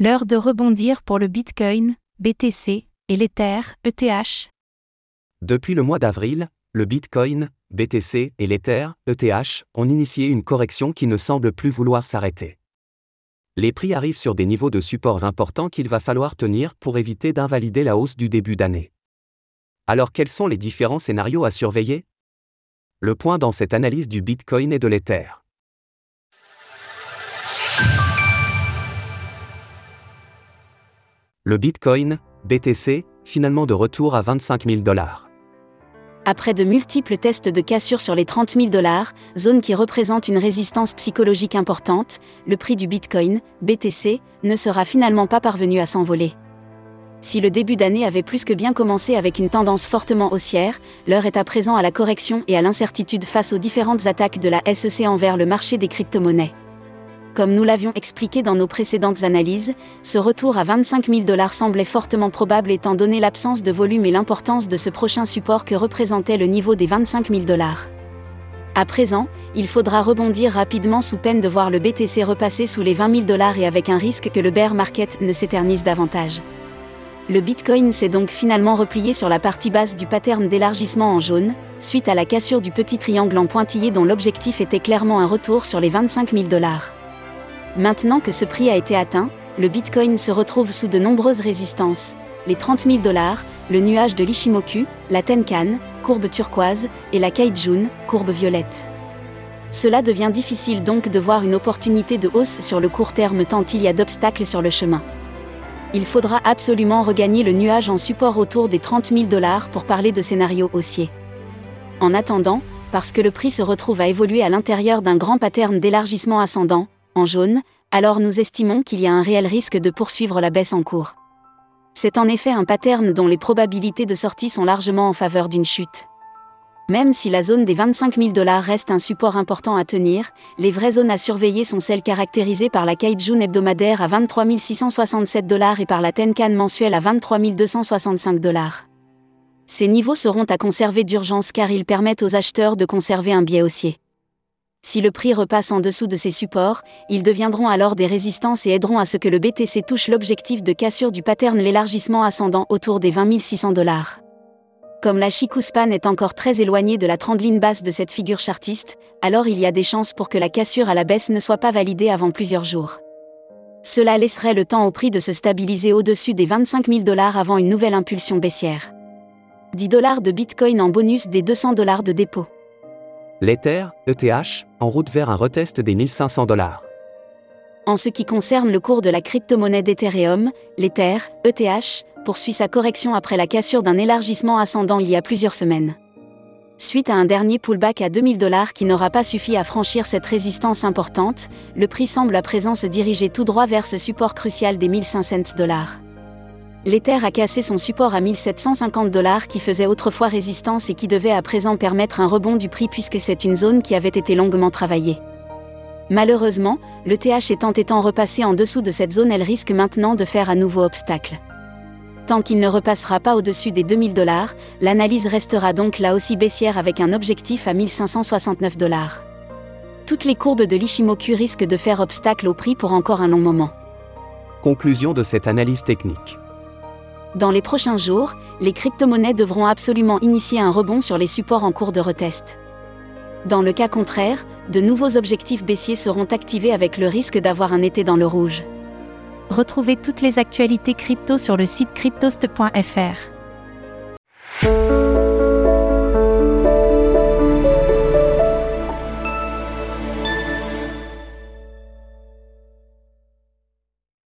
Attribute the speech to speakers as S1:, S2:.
S1: L'heure de rebondir pour le Bitcoin, BTC, et l'Ether, ETH.
S2: Depuis le mois d'avril, le Bitcoin, BTC et l'Ether, ETH, ont initié une correction qui ne semble plus vouloir s'arrêter. Les prix arrivent sur des niveaux de support importants qu'il va falloir tenir pour éviter d'invalider la hausse du début d'année. Alors quels sont les différents scénarios à surveiller? Le point dans cette analyse du Bitcoin et de l'Ether. Le Bitcoin, BTC, finalement de retour à 25 000 dollars.
S3: Après de multiples tests de cassure sur les 30 000 dollars, zone qui représente une résistance psychologique importante, le prix du Bitcoin, BTC, ne sera finalement pas parvenu à s'envoler. Si le début d'année avait plus que bien commencé avec une tendance fortement haussière, l'heure est à présent à la correction et à l'incertitude face aux différentes attaques de la SEC envers le marché des crypto-monnaies. Comme nous l'avions expliqué dans nos précédentes analyses, ce retour à 25 000 dollars semblait fortement probable étant donné l'absence de volume et l'importance de ce prochain support que représentait le niveau des 25 000 dollars. À présent, il faudra rebondir rapidement sous peine de voir le BTC repasser sous les 20 000 dollars et avec un risque que le bear market ne s'éternise davantage. Le Bitcoin s'est donc finalement replié sur la partie basse du pattern d'élargissement en jaune, suite à la cassure du petit triangle en pointillé dont l'objectif était clairement un retour sur les 25 000 dollars. Maintenant que ce prix a été atteint, le Bitcoin se retrouve sous de nombreuses résistances. Les 30 000 dollars, le nuage de l'Ishimoku, la Tenkan, courbe turquoise, et la Kaijun, courbe violette. Cela devient difficile donc de voir une opportunité de hausse sur le court terme tant il y a d'obstacles sur le chemin. Il faudra absolument regagner le nuage en support autour des 30 000 dollars pour parler de scénario haussier. En attendant, parce que le prix se retrouve à évoluer à l'intérieur d'un grand pattern d'élargissement ascendant, en jaune, alors nous estimons qu'il y a un réel risque de poursuivre la baisse en cours. C'est en effet un pattern dont les probabilités de sortie sont largement en faveur d'une chute. Même si la zone des 25 000 dollars reste un support important à tenir, les vraies zones à surveiller sont celles caractérisées par la Kaijun hebdomadaire à 23 667 dollars et par la Tenkan mensuelle à 23 265 dollars. Ces niveaux seront à conserver d'urgence car ils permettent aux acheteurs de conserver un biais haussier. Si le prix repasse en dessous de ces supports, ils deviendront alors des résistances et aideront à ce que le BTC touche l'objectif de cassure du pattern l'élargissement ascendant autour des 20 600 dollars. Comme la Chikuspan est encore très éloignée de la trendline basse de cette figure chartiste, alors il y a des chances pour que la cassure à la baisse ne soit pas validée avant plusieurs jours. Cela laisserait le temps au prix de se stabiliser au-dessus des 25 000 dollars avant une nouvelle impulsion baissière. 10 dollars de Bitcoin en bonus des 200 dollars de dépôt.
S2: L'Ether, ETH, en route vers un retest des 1500 dollars.
S3: En ce qui concerne le cours de la crypto-monnaie d'Ethereum, l'Ether, ETH, poursuit sa correction après la cassure d'un élargissement ascendant il y a plusieurs semaines. Suite à un dernier pullback à 2000 dollars qui n'aura pas suffi à franchir cette résistance importante, le prix semble à présent se diriger tout droit vers ce support crucial des 1500 dollars. L'Ether a cassé son support à 1750 dollars qui faisait autrefois résistance et qui devait à présent permettre un rebond du prix puisque c'est une zone qui avait été longuement travaillée. Malheureusement, le TH étant étant repassé en dessous de cette zone, elle risque maintenant de faire à nouveau obstacle. Tant qu'il ne repassera pas au-dessus des 2000 dollars, l'analyse restera donc là aussi baissière avec un objectif à 1569 dollars. Toutes les courbes de l'Ishimoku risquent de faire obstacle au prix pour encore un long moment.
S2: Conclusion de cette analyse technique.
S3: Dans les prochains jours, les crypto-monnaies devront absolument initier un rebond sur les supports en cours de retest. Dans le cas contraire, de nouveaux objectifs baissiers seront activés avec le risque d'avoir un été dans le rouge.
S1: Retrouvez toutes les actualités crypto sur le site cryptost.fr.